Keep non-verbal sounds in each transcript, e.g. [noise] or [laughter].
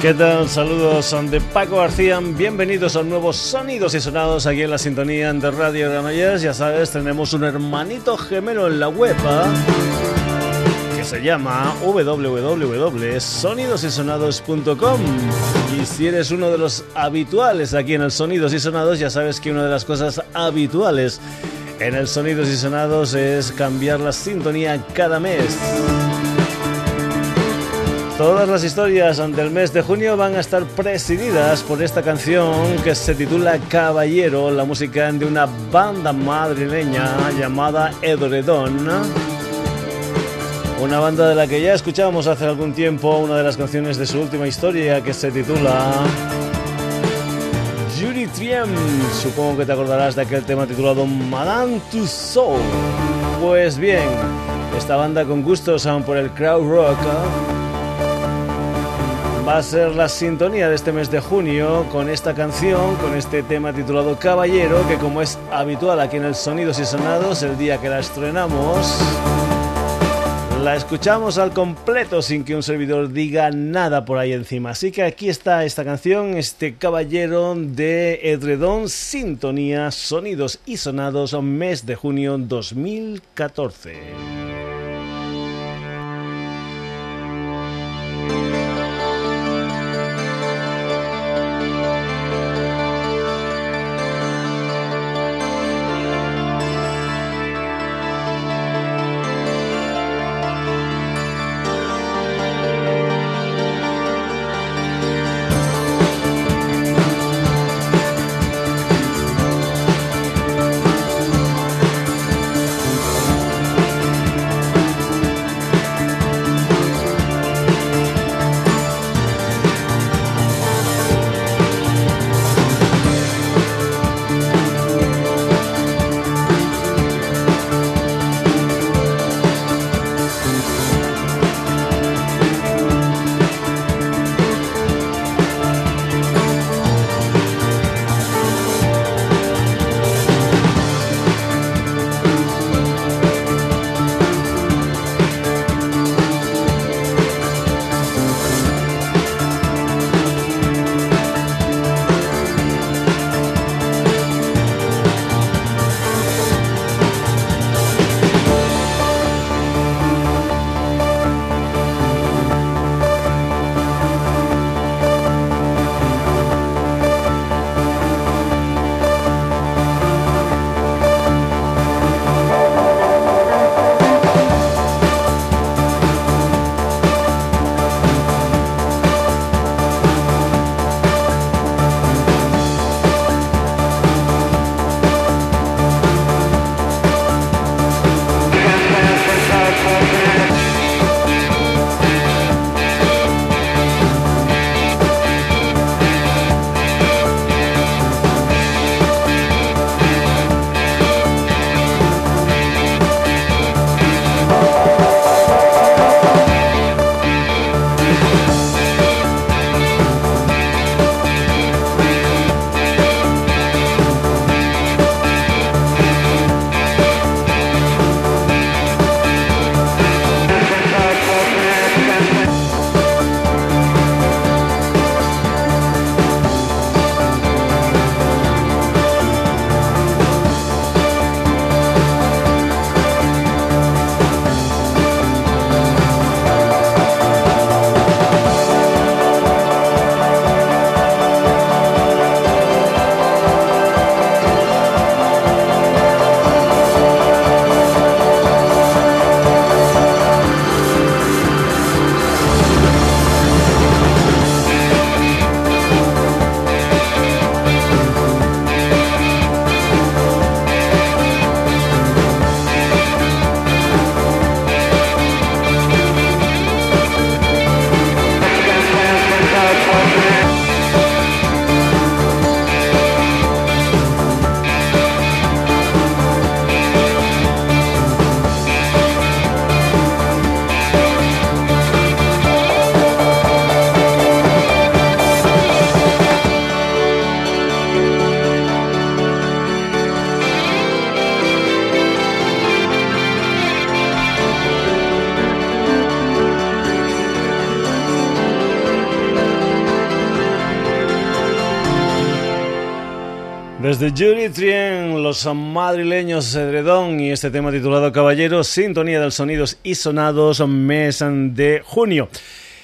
¿Qué tal? Saludos, de Paco García. Bienvenidos a nuevos Sonidos y Sonados aquí en la sintonía de Radio Granollers. Ya sabes, tenemos un hermanito gemelo en la web ¿ah? que se llama www.sonidosysonados.com. Y si eres uno de los habituales aquí en el Sonidos y Sonados, ya sabes que una de las cosas habituales en el Sonidos y Sonados es cambiar la sintonía cada mes. Todas las historias del mes de junio van a estar presididas por esta canción que se titula Caballero, la música de una banda madrileña llamada Edredón. Una banda de la que ya escuchábamos hace algún tiempo una de las canciones de su última historia que se titula Judy Triem. Supongo que te acordarás de aquel tema titulado Madame Tussauds. Pues bien, esta banda con gustos por el crowd rock va a ser la sintonía de este mes de junio con esta canción, con este tema titulado Caballero, que como es habitual aquí en el Sonidos y Sonados, el día que la estrenamos, la escuchamos al completo sin que un servidor diga nada por ahí encima. Así que aquí está esta canción, este Caballero de Edredón, Sintonía, Sonidos y Sonados, mes de junio 2014. Desde Jury Trien, los madrileños Edredón y este tema titulado Caballero, Sintonía de Sonidos y Sonados, mes de junio.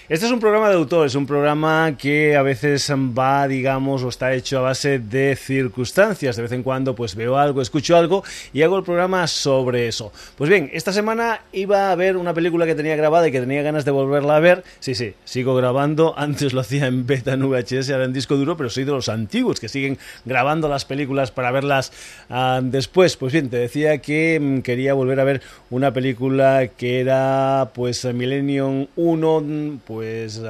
Este es un programa de autor, es un programa que a veces va, digamos, o está hecho a base de circunstancias. De vez en cuando pues veo algo, escucho algo y hago el programa sobre eso. Pues bien, esta semana iba a ver una película que tenía grabada y que tenía ganas de volverla a ver. Sí, sí, sigo grabando. [laughs] Antes lo hacía en beta en VHS, ahora en disco duro, pero soy de los antiguos que siguen grabando las películas para verlas uh, después. Pues bien, te decía que mm, quería volver a ver una película que era pues Millennium 1, pues pues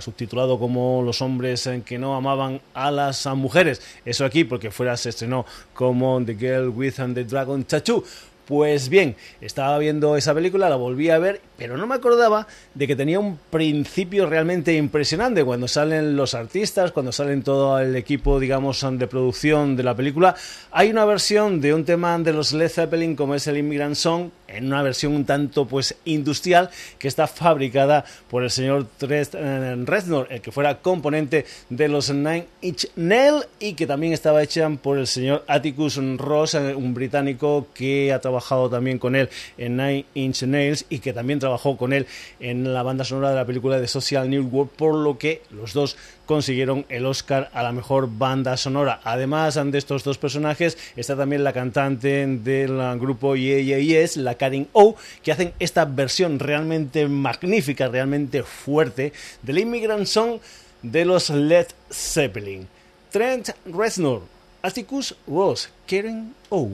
subtitulado como Los hombres que no amaban a las mujeres. Eso aquí porque fuera se estrenó como The Girl with the Dragon Tattoo. Pues bien, estaba viendo esa película, la volví a ver, pero no me acordaba de que tenía un principio realmente impresionante cuando salen los artistas, cuando salen todo el equipo, digamos, de producción de la película. Hay una versión de un tema de los Led Zeppelin como es el Immigrant Song, en una versión un tanto pues industrial que está fabricada por el señor Trent eh, Reznor, el que fuera componente de los Nine Inch Nails y que también estaba hecha por el señor Atticus Ross, eh, un británico que ha también con él en Nine Inch Nails y que también trabajó con él en la banda sonora de la película de Social Network, por lo que los dos consiguieron el Oscar a la mejor banda sonora. Además de estos dos personajes, está también la cantante del grupo Yeah Yes, la Karin O, que hacen esta versión realmente magnífica, realmente fuerte del Immigrant Song de los Led Zeppelin. Trent Reznor, Atticus Ross, Karen O.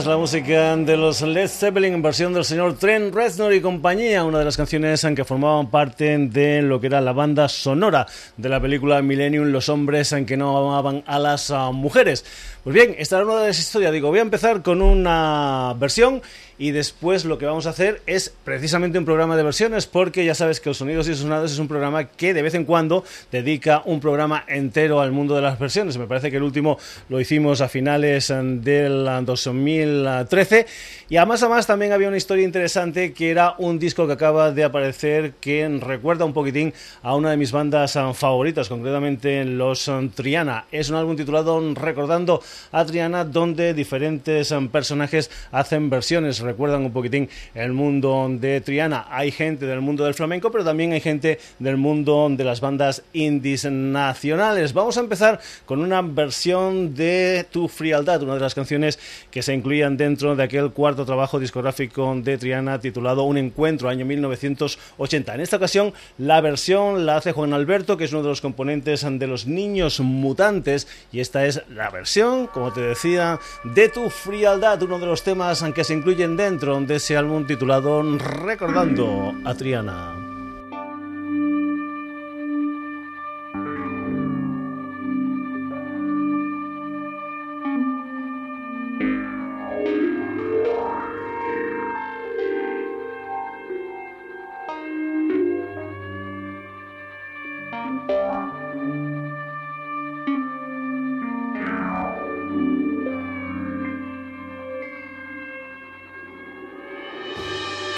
tenías la música de los Led Zeppelin en versión del señor Trent Reznor y compañía, una de las canciones en que formaban parte de lo que era la banda sonora de la película Millennium, los hombres en que no amaban a las ah, mujeres. Pues bien, esta una de las historias. Digo, voy a empezar con una versión y después lo que vamos a hacer es precisamente un programa de versiones porque ya sabes que los sonidos y sonados es un programa que de vez en cuando dedica un programa entero al mundo de las versiones. Me parece que el último lo hicimos a finales del 2013 y además además también había una historia interesante que era un disco que acaba de aparecer que recuerda un poquitín a una de mis bandas favoritas, concretamente los Triana. Es un álbum titulado Recordando a Triana, donde diferentes um, personajes hacen versiones, recuerdan un poquitín el mundo de Triana. Hay gente del mundo del flamenco, pero también hay gente del mundo de las bandas indies nacionales. Vamos a empezar con una versión de Tu Frialdad, una de las canciones que se incluían dentro de aquel cuarto trabajo discográfico de Triana titulado Un Encuentro, año 1980. En esta ocasión, la versión la hace Juan Alberto, que es uno de los componentes de los Niños Mutantes, y esta es la versión, como te decía, de Tu Frialdad, uno de los temas que se incluyen dentro de ese álbum titulado Recordando a Triana.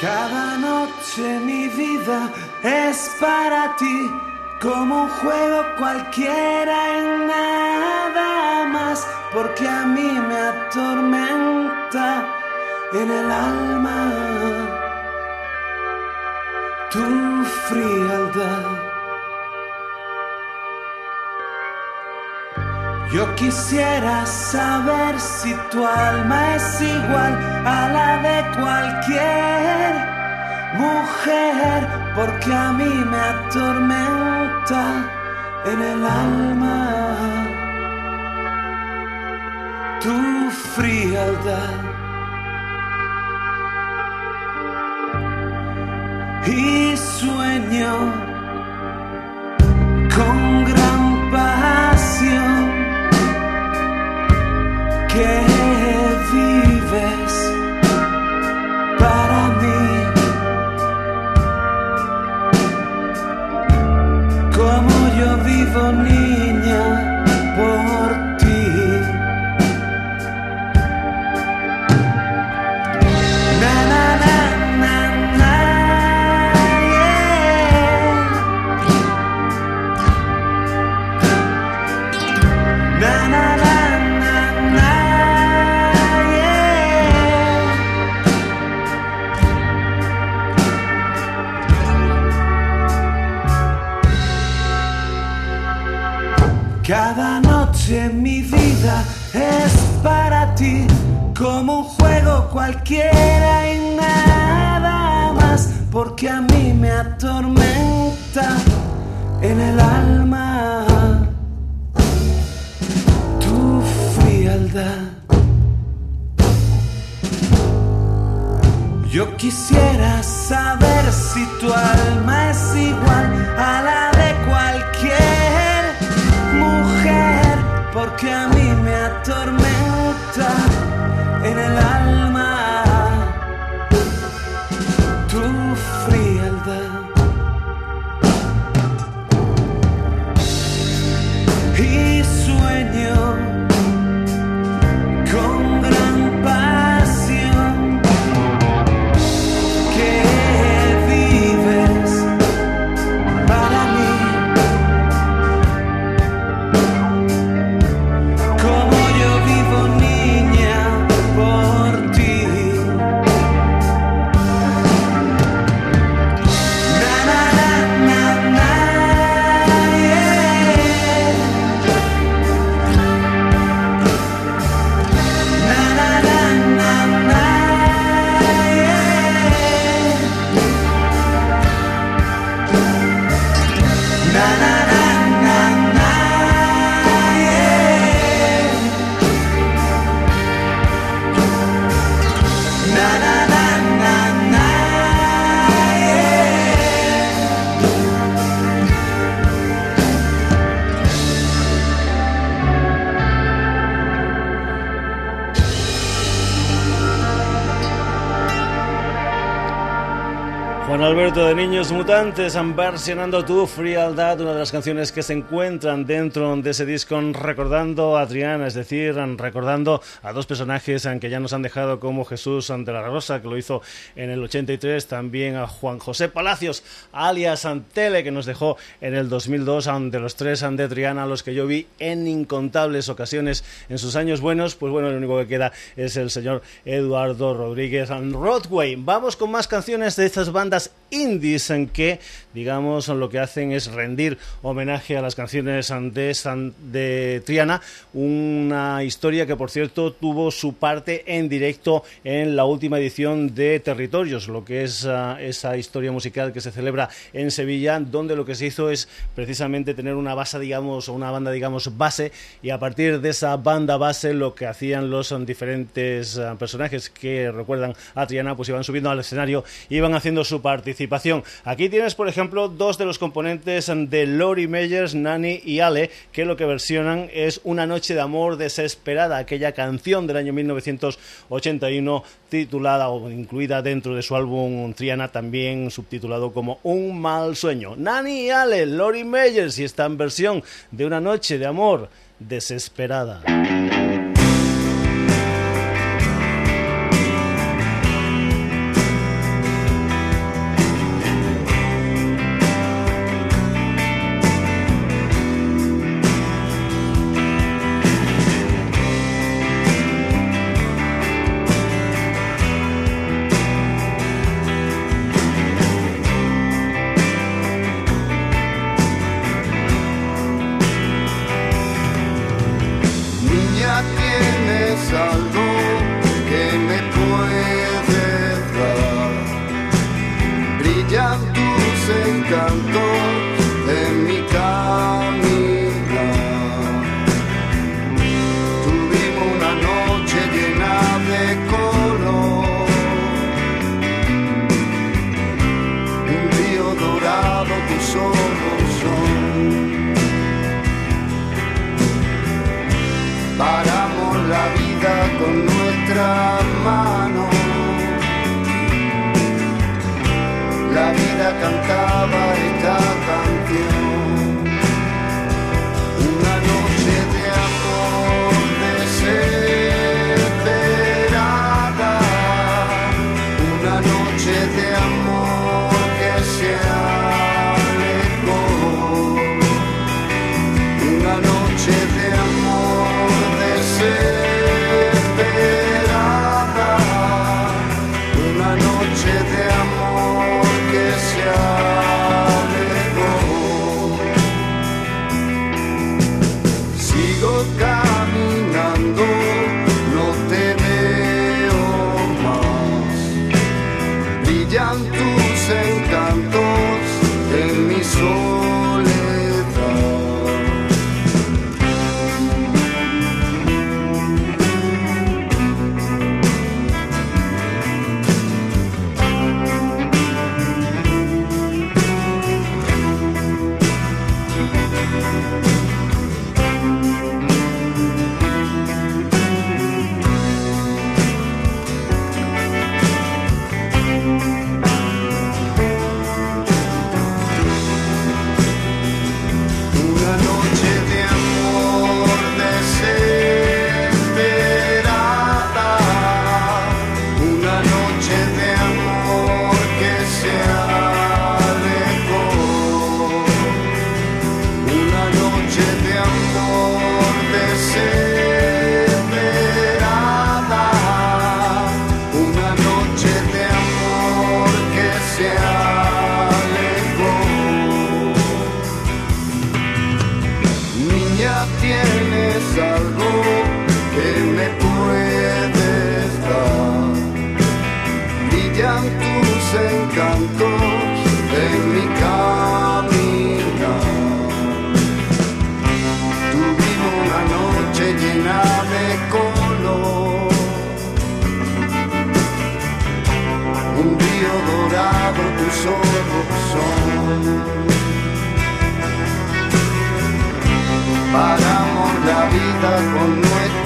Cada noche mi vida es para ti como un juego cualquiera y nada más, porque a mí me atormenta en el alma tu frialdad. Yo quisiera saber si tu alma es igual a la de cualquier mujer, porque a mí me atormenta en el alma tu frialdad. Y sueño con Alberto de Niños Mutantes versionando tu Frialdad, una de las canciones que se encuentran dentro de ese disco recordando a Triana, es decir, recordando a dos personajes que ya nos han dejado como Jesús ante la Rosa, que lo hizo en el 83, también a Juan José Palacios, alias Antele, que nos dejó en el 2002, de los tres de Triana, los que yo vi en incontables ocasiones en sus años buenos, pues bueno, lo único que queda es el señor Eduardo Rodríguez Rodway. Vamos con más canciones de estas bandas indies en que, digamos, lo que hacen es rendir homenaje a las canciones de, de Triana, una historia que, por cierto, tuvo su parte en directo en la última edición de Territorios, lo que es ah, esa historia musical que se celebra en Sevilla, donde lo que se hizo es precisamente tener una base, digamos, una banda, digamos, base, y a partir de esa banda base, lo que hacían los diferentes ah, personajes que recuerdan a Triana, pues iban subiendo al escenario, iban haciendo su participación. Aquí tienes, por ejemplo, dos de los componentes de Lori Meyers, Nani y Ale, que lo que versionan es Una noche de amor desesperada, aquella canción del año 1981 titulada o incluida dentro de su álbum Triana, también subtitulado como Un mal sueño. Nani y Ale, Lori Meyers, y está en versión de Una noche de amor desesperada. sem cantar.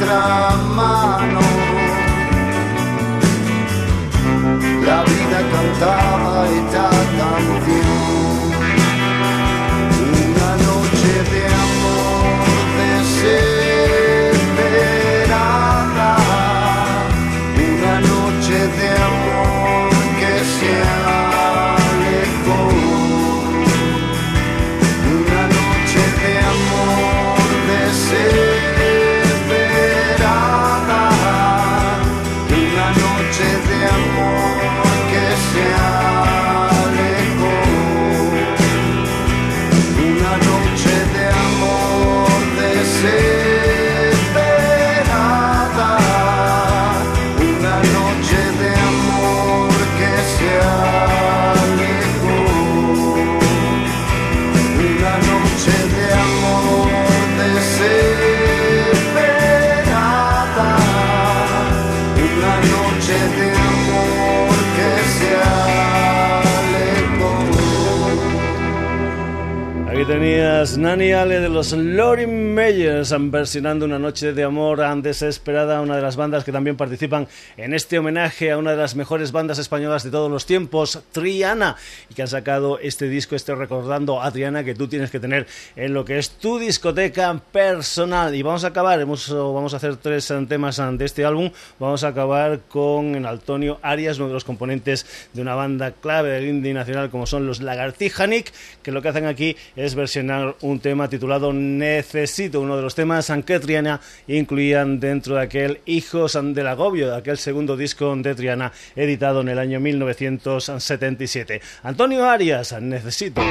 Nuestra mano. La vida cantaba tenías Nani Ale de los Lori Meyers versionando Una Noche de Amor Desesperada, una de las bandas que también participan en este homenaje a una de las mejores bandas españolas de todos los tiempos, Triana, y que han sacado este disco, este recordando a Triana que tú tienes que tener en lo que es tu discoteca personal. Y vamos a acabar, hemos, vamos a hacer tres temas de este álbum, vamos a acabar con Antonio Arias, uno de los componentes de una banda clave del indie nacional como son los Lagartijanic, que lo que hacen aquí es un tema titulado Necesito, uno de los temas que Triana incluían dentro de aquel Hijos del Agobio, de aquel segundo disco de Triana editado en el año 1977. Antonio Arias, Necesito.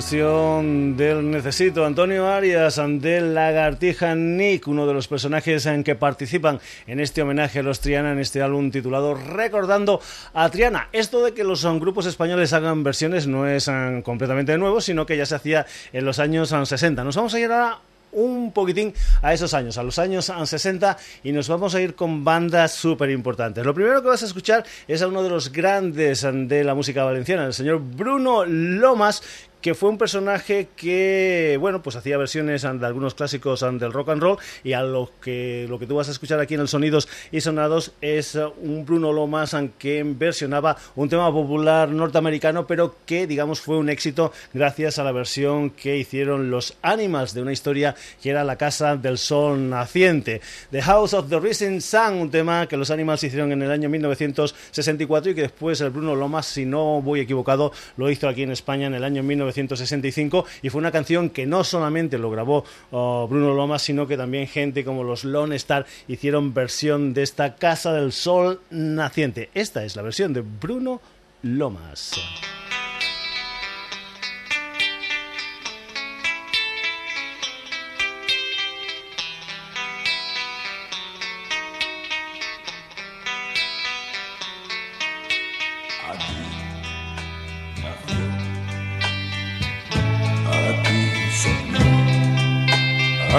Versión del Necesito. Antonio Arias, de Lagartija Nick, uno de los personajes en que participan en este homenaje a los Triana en este álbum titulado Recordando a Triana. Esto de que los grupos españoles hagan versiones no es ah, completamente nuevo, sino que ya se hacía en los años 60. Ah, Nos vamos a ir ahora un poquitín a esos años, a los años 60, y nos vamos a ir con bandas súper importantes. Lo primero que vas a escuchar es a uno de los grandes de la música valenciana, el señor Bruno Lomas, que fue un personaje que, bueno, pues hacía versiones de algunos clásicos del rock and roll y a lo que, lo que tú vas a escuchar aquí en el Sonidos y Sonados es un Bruno Lomas que versionaba un tema popular norteamericano, pero que, digamos, fue un éxito gracias a la versión que hicieron los Animals de una historia que era La Casa del Sol Naciente. The House of the Rising Sun, un tema que los Animals hicieron en el año 1964 y que después el Bruno Lomas, si no voy equivocado, lo hizo aquí en España en el año 1965 1965 y fue una canción que no solamente lo grabó oh, Bruno Lomas, sino que también gente como los Lone Star hicieron versión de esta Casa del Sol naciente. Esta es la versión de Bruno Lomas.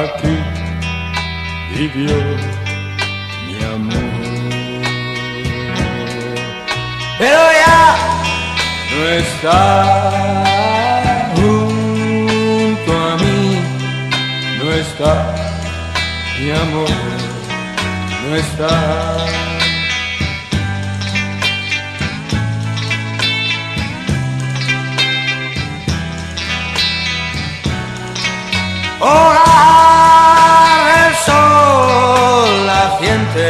Aquí vivió mi amor. Pero ya no está junto a mí, no está mi amor, no está. Hola, sol naciente. y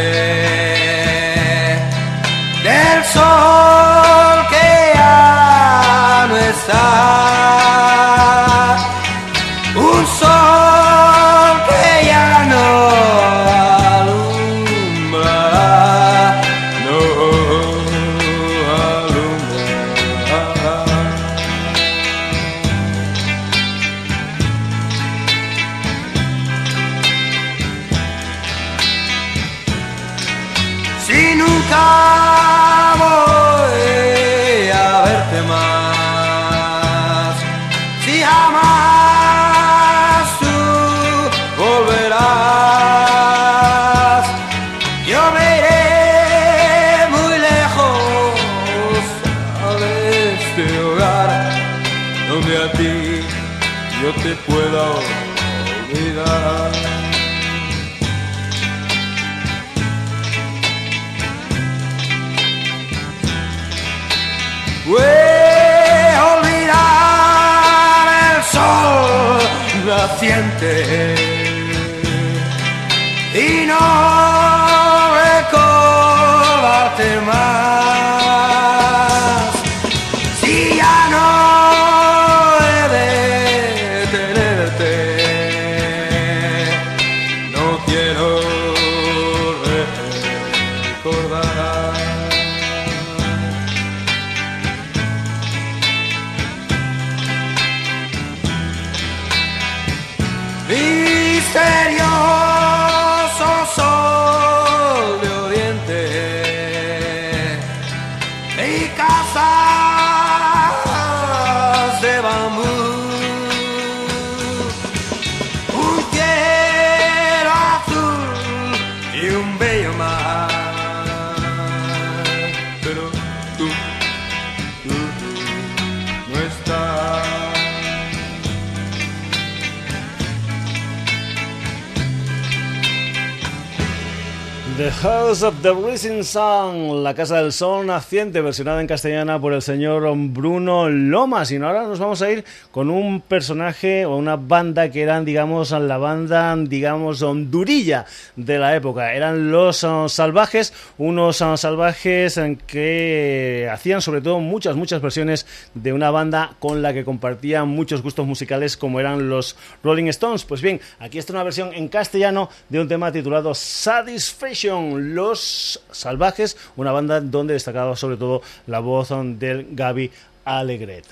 House of the Rising Sun, la Casa del Sol Naciente, versionada en castellana por el señor Bruno Lomas. Y ahora nos vamos a ir con un personaje o una banda que eran, digamos, la banda, digamos, hondurilla de la época. Eran los uh, salvajes, unos uh, salvajes en que hacían sobre todo muchas, muchas versiones de una banda con la que compartían muchos gustos musicales como eran los Rolling Stones. Pues bien, aquí está una versión en castellano de un tema titulado Satisfaction los Salvajes, una banda donde destacaba sobre todo la voz del Gaby Alegret.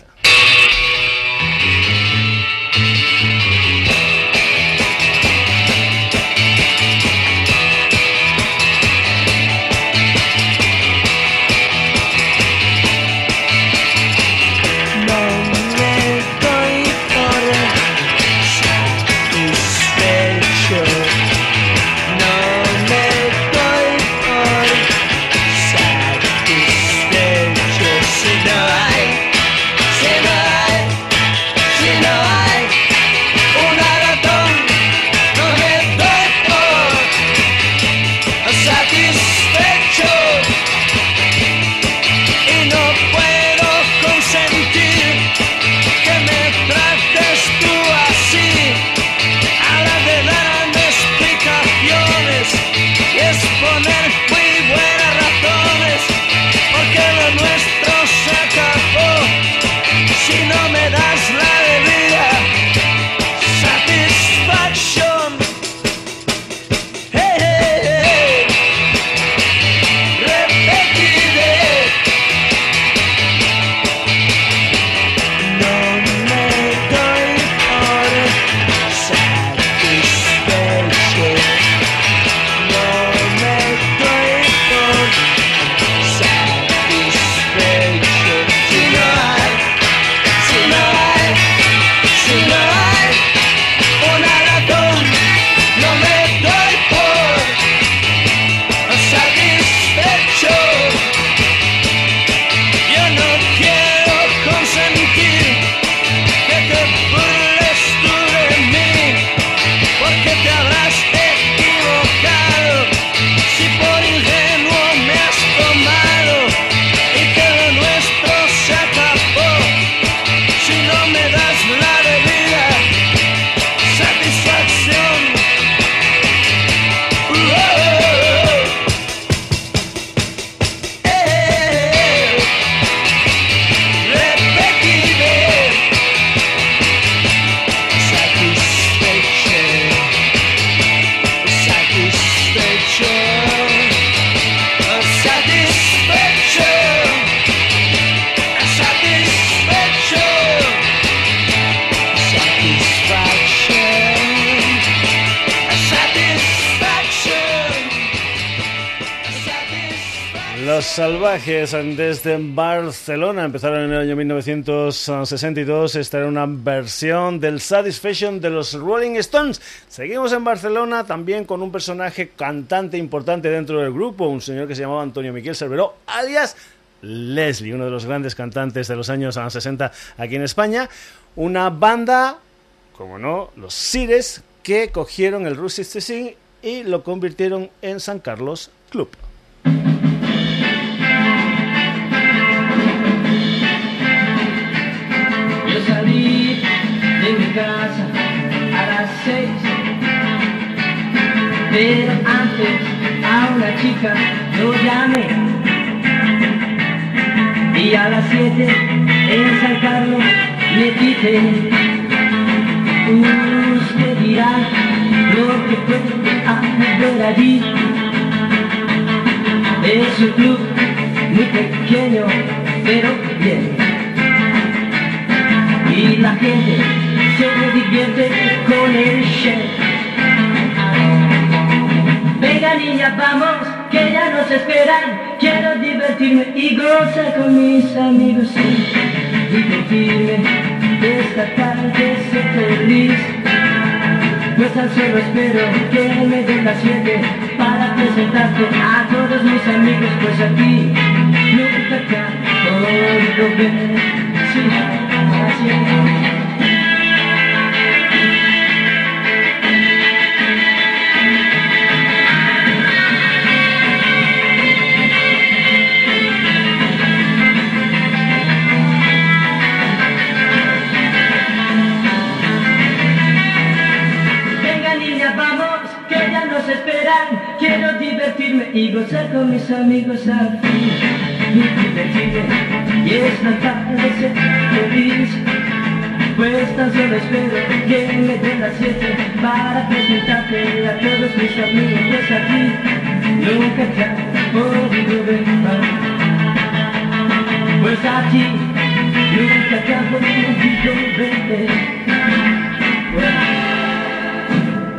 Desde Barcelona empezaron en el año 1962. Esta era una versión del Satisfaction de los Rolling Stones. Seguimos en Barcelona también con un personaje cantante importante dentro del grupo, un señor que se llamaba Antonio Miquel Cerveró, alias Leslie, uno de los grandes cantantes de los años 60 aquí en España. Una banda, como no, los Sires, que cogieron el Rusty y lo convirtieron en San Carlos Club. A las seis. Pero antes a una chica lo llamé. Y a las siete en San Carlos le dije, usted dirá lo que puede hacer allí. Es un club muy pequeño, pero bien. Y la gente se divierte con el chef. Venga niña, vamos, que ya nos esperan. Quiero divertirme y gozar con mis amigos. Sí, divertirme, esta tarde ser feliz. Pues tan solo espero que me den las siete para presentarte a todos mis amigos, pues aquí nunca acabo de ver. Sí, así es. Y gozar con mis amigos aquí. Y divertirme y esta tarde ser feliz. Pues tan solo espero que me den las siete para presentarte a todos mis amigos. Pues aquí nunca te han podido ver. Pues aquí nunca te ha podido ver.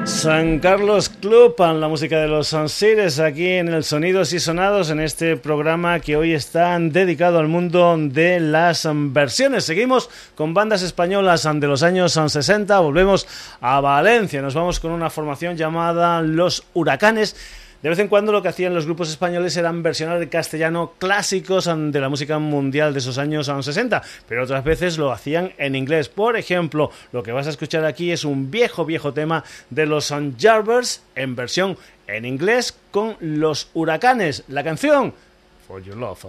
San Carlos Club, la música de los Sanseres aquí en el Sonidos y Sonados en este programa que hoy está dedicado al mundo de las versiones. Seguimos con bandas españolas de los años 60, volvemos a Valencia, nos vamos con una formación llamada Los Huracanes de vez en cuando lo que hacían los grupos españoles eran versionar de castellano clásicos de la música mundial de esos años 60, pero otras veces lo hacían en inglés. Por ejemplo, lo que vas a escuchar aquí es un viejo, viejo tema de los Jarvers en versión en inglés con los huracanes. La canción For Your Love.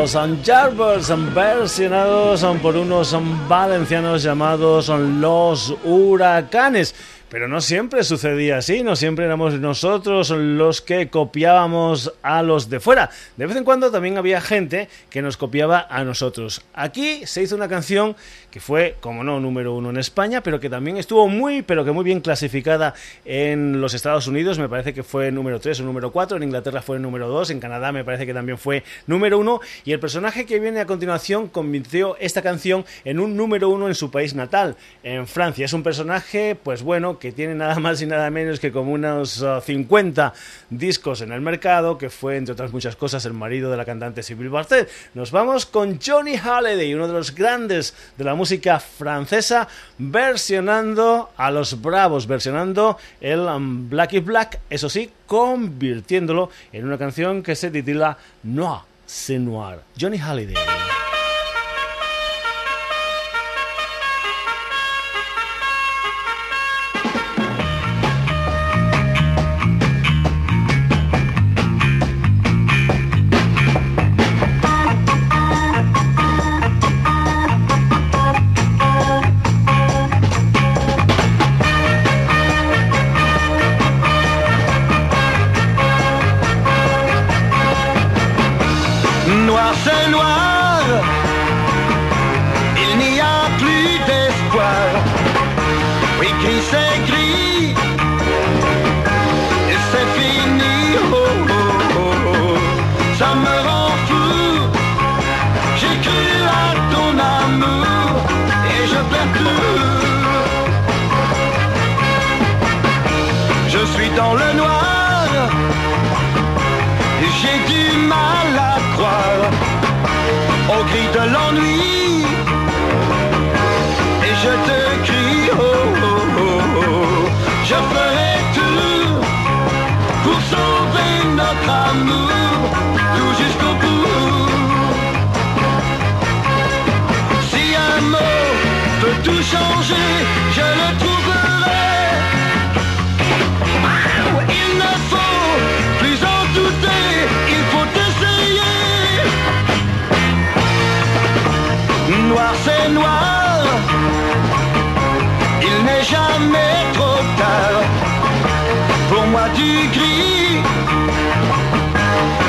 Los Jarvers versionados por unos valencianos llamados los Huracanes. Pero no siempre sucedía así, no siempre éramos nosotros los que copiábamos a los de fuera. De vez en cuando también había gente que nos copiaba a nosotros. Aquí se hizo una canción que fue, como no, número uno en España, pero que también estuvo muy, pero que muy bien clasificada en los Estados Unidos. Me parece que fue número 3 o número 4. En Inglaterra fue número 2. En Canadá me parece que también fue número 1. Y el personaje que viene a continuación convirtió esta canción en un número 1 en su país natal, en Francia. Es un personaje, pues bueno, que tiene nada más y nada menos que como unos 50 uh, discos en el mercado, que fue, entre otras muchas cosas, el marido de la cantante Sylvie Bartet. Nos vamos con Johnny Halliday, uno de los grandes de la música francesa, versionando a los Bravos, versionando el um, Black is Black, eso sí, convirtiéndolo en una canción que se titula Noir, c'est noir. Johnny Halliday.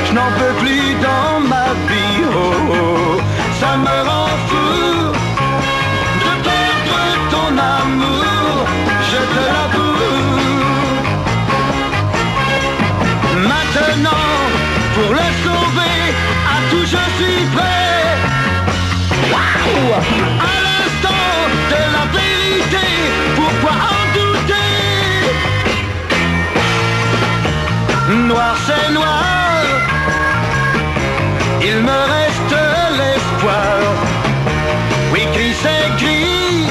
Je n'en peux plus dans ma vie, oh, oh, oh, ça me rend fou de perdre ton amour, je te l'avoue. Maintenant, pour le sauver, à tout je suis prêt. Waouh! Noir c'est noir, il me reste l'espoir. Oui, gris c'est gris,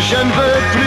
je ne veux plus.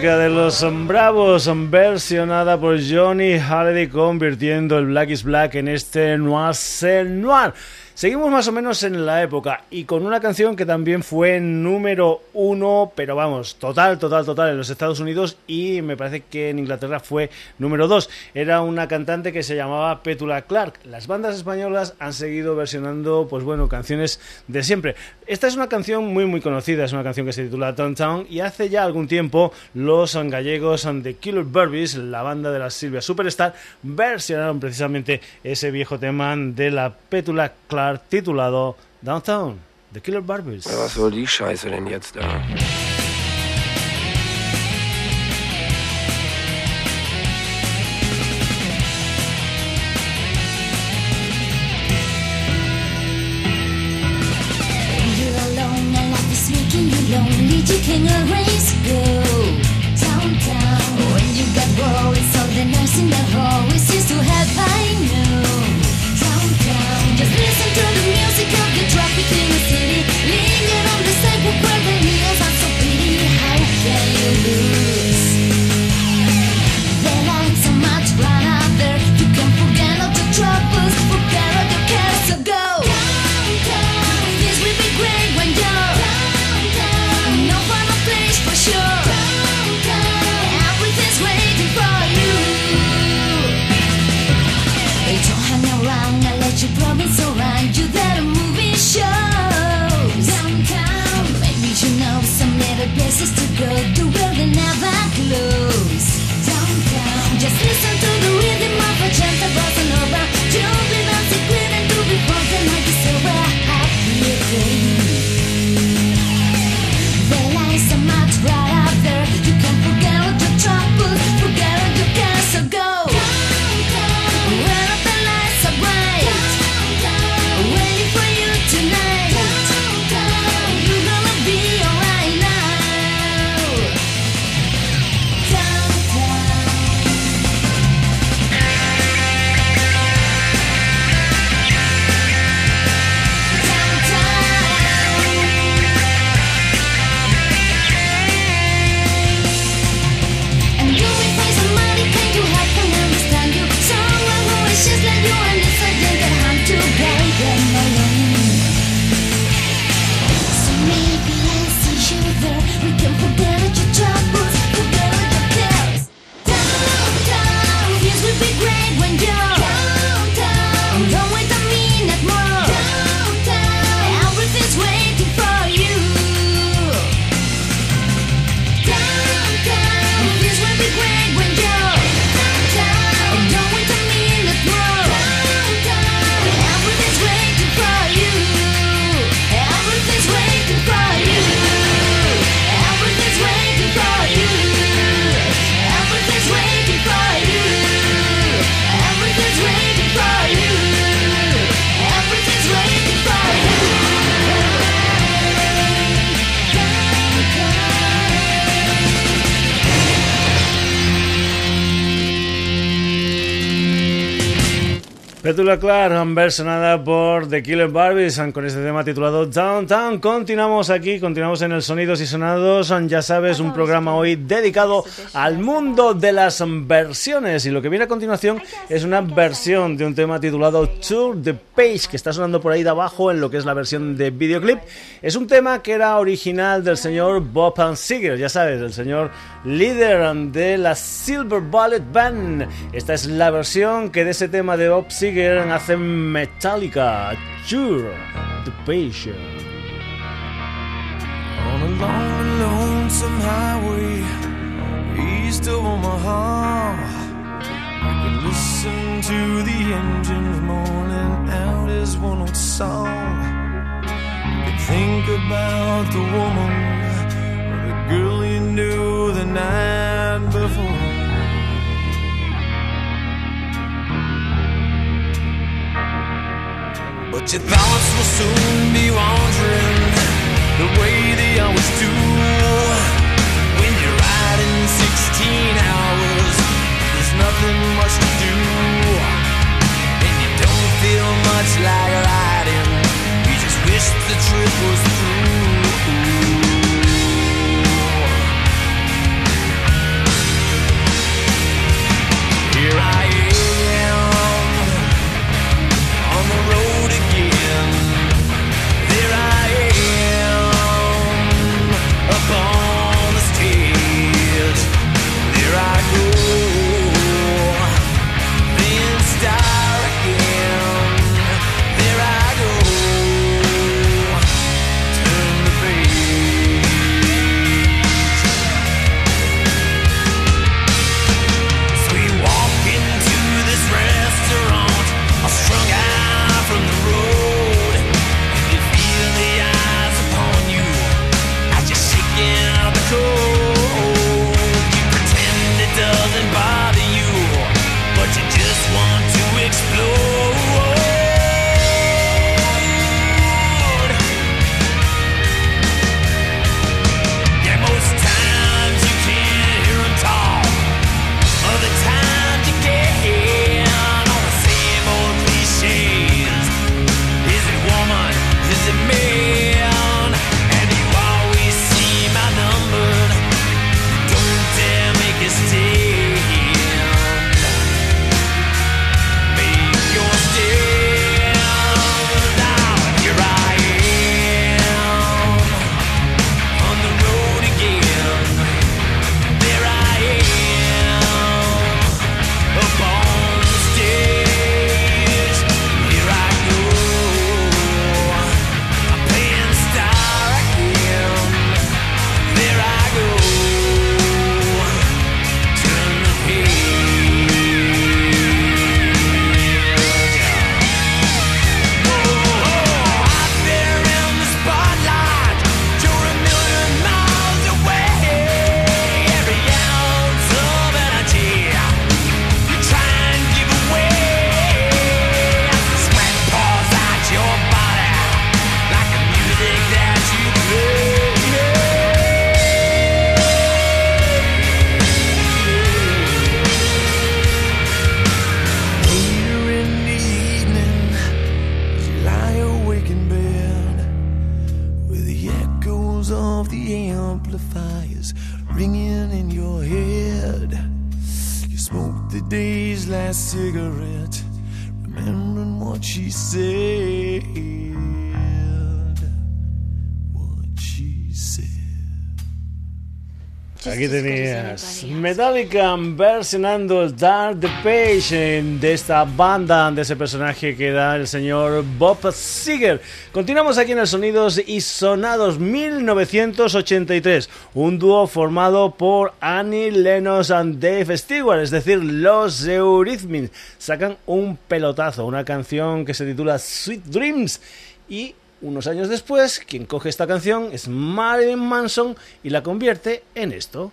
De los Bravos, versionada por Johnny Halliday, convirtiendo el Black is Black en este Noir Noir. Seguimos más o menos en la época y con una canción que también fue número uno, pero vamos, total, total, total en los Estados Unidos y me parece que en Inglaterra fue número dos. Era una cantante que se llamaba Petula Clark. Las bandas españolas han seguido versionando, pues bueno, canciones de siempre. Esta es una canción muy, muy conocida, es una canción que se titula Downtown y hace ya algún tiempo los gallegos The Killer Burbies, la banda de la Silvia Superstar, versionaron precisamente ese viejo tema de la Petula Clark titulado Downtown, The Killer Barbies. Was soll die Scheiße denn jetzt da? Petula Clark, versionada por The Killer Barbies con este tema titulado Downtown. Continuamos aquí, continuamos en el Sonidos y Sonados. Ya sabes, un programa hoy dedicado al mundo de las versiones. Y lo que viene a continuación es una versión de un tema titulado Tour the Page, que está sonando por ahí de abajo en lo que es la versión de videoclip. Es un tema que era original del señor Bob Seger, ya sabes, el señor líder de la Silver Bullet Band. Esta es la versión que de ese tema de Bob Seger hace Metallica, Sure, The Patient. On a long lonesome highway east of Omaha, I can listen to the engines moaning out his one old song. You think about the woman or the girl you knew the night before. But your thoughts will soon be wandering the way they always do. When you're riding 16 hours, there's nothing much to do. And you don't feel much like riding, you just wish the trip was cigarette, remembering what she said. Aquí tenías Metallica versionando Dark the Page de esta banda, de ese personaje que era el señor Bob Seger. Continuamos aquí en el Sonidos y Sonados 1983, un dúo formado por Annie Lennox and Dave Stewart, es decir, los Eurythmics. Sacan un pelotazo, una canción que se titula Sweet Dreams y unos años después, quien coge esta canción es Marilyn Manson y la convierte en esto.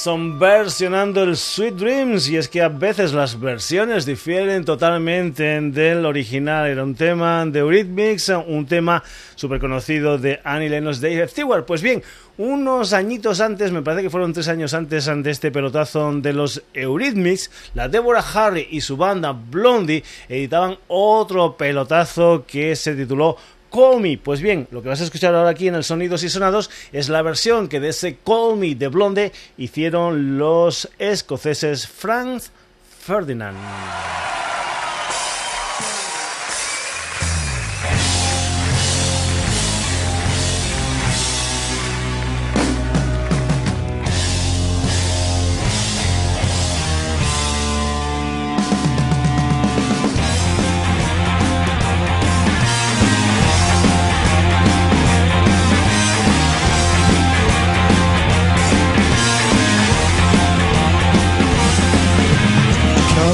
Manson versionando el Sweet Dreams y es que a veces las versiones difieren totalmente del original. Era un tema de Eurythmics, un tema súper conocido de Annie Lennox Dave Stewart. Pues bien, unos añitos antes, me parece que fueron tres años antes de este pelotazo de los Eurythmics, la Deborah Harry y su banda Blondie editaban otro pelotazo que se tituló Call Me. Pues bien, lo que vas a escuchar ahora aquí en el Sonidos y Sonados es la versión que de ese Call Me de Blonde hicieron los escoceses Franz Ferdinand.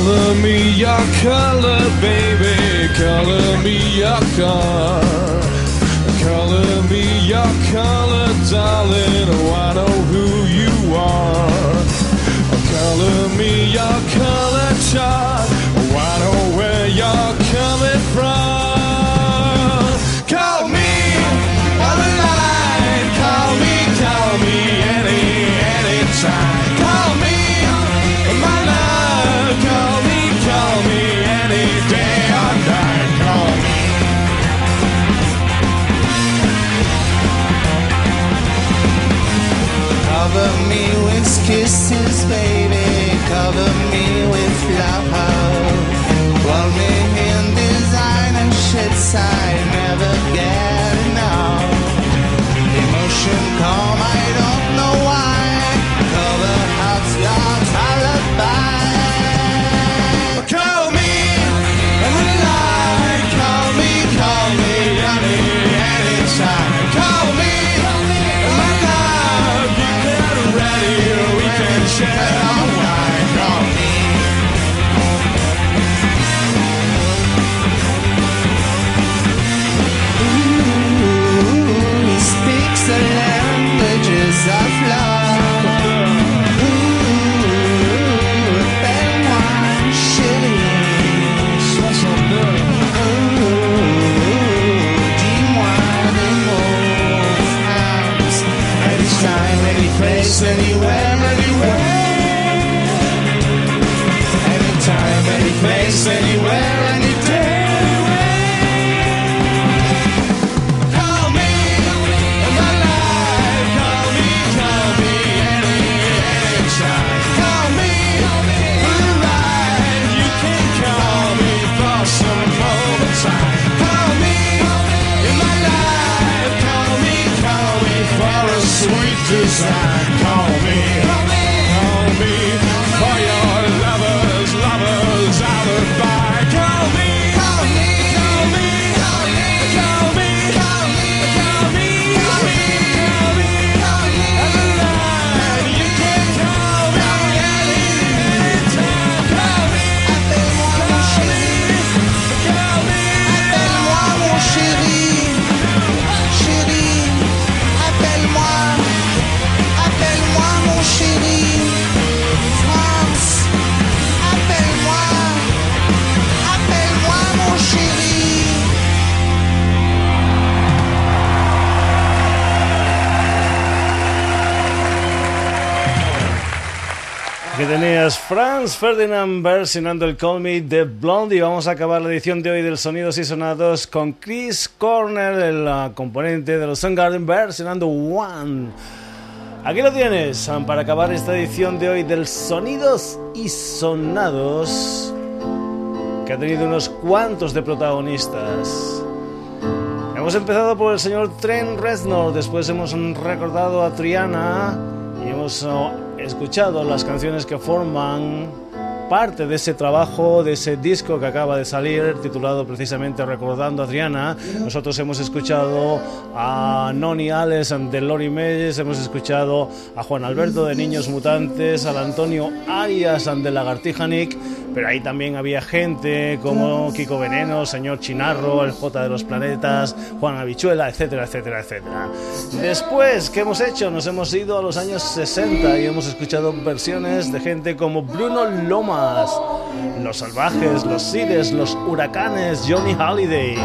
Color me your color, baby. Color me your color. Color me your color, darling. Oh, I know who you are. Color me your color chart. Oh, I know where you're coming from. Call me on the line. Call me, call me any, anytime. Call kisses, baby. Cover me with love. Call me in designer shits I never get enough. Emotion calm, I don't and shall wind on me. Franz Ferdinand versionando el Call Me de Blondie. Vamos a acabar la edición de hoy del Sonidos y Sonados con Chris Cornell, el uh, componente de los Soundgarden, versionando One. Aquí lo tienes, para acabar esta edición de hoy del Sonidos y Sonados, que ha tenido unos cuantos de protagonistas. Hemos empezado por el señor Trent Reznor, después hemos recordado a Triana y hemos oh, escuchado las canciones que forman parte de ese trabajo, de ese disco que acaba de salir, titulado precisamente Recordando a Triana. Nosotros hemos escuchado a Noni Alex de Lori Meyes, hemos escuchado a Juan Alberto de Niños Mutantes, al Antonio Arias de Lagartija Nick, pero ahí también había gente como Kiko Veneno, Señor Chinarro, el J de los Planetas, Juan Habichuela, etcétera, etcétera, etcétera. Después, ¿qué hemos hecho? Nos hemos ido a los años 60 y hemos escuchado versiones de gente como Bruno Lomas, Los Salvajes, Los Cides, Los Huracanes, Johnny Holiday.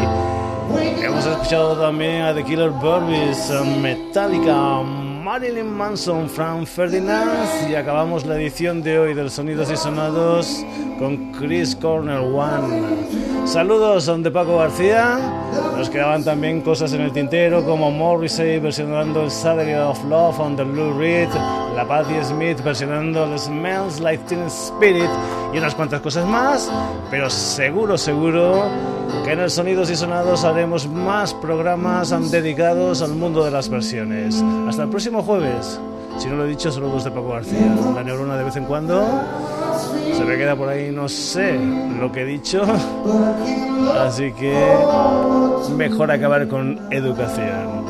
Hemos escuchado también a The Killer Burbies, Metallica, Marilyn Manson, Frank Ferdinand y acabamos la edición de hoy del Sonidos y Sonados con Chris Corner One. Saludos de Paco García. Nos quedaban también cosas en el tintero como Morrissey versionando el Saturday of Love on the Lou Reed, la Patti Smith versionando el Smells Like Teen Spirit y unas cuantas cosas más, pero seguro, seguro que en el Sonidos y Sonados haremos más programas dedicados al mundo de las versiones. Hasta el próximo jueves. Si no lo he dicho, saludos de Paco García. La neurona de vez en cuando se me queda por ahí, no sé lo que he dicho. Así que mejor acabar con educación.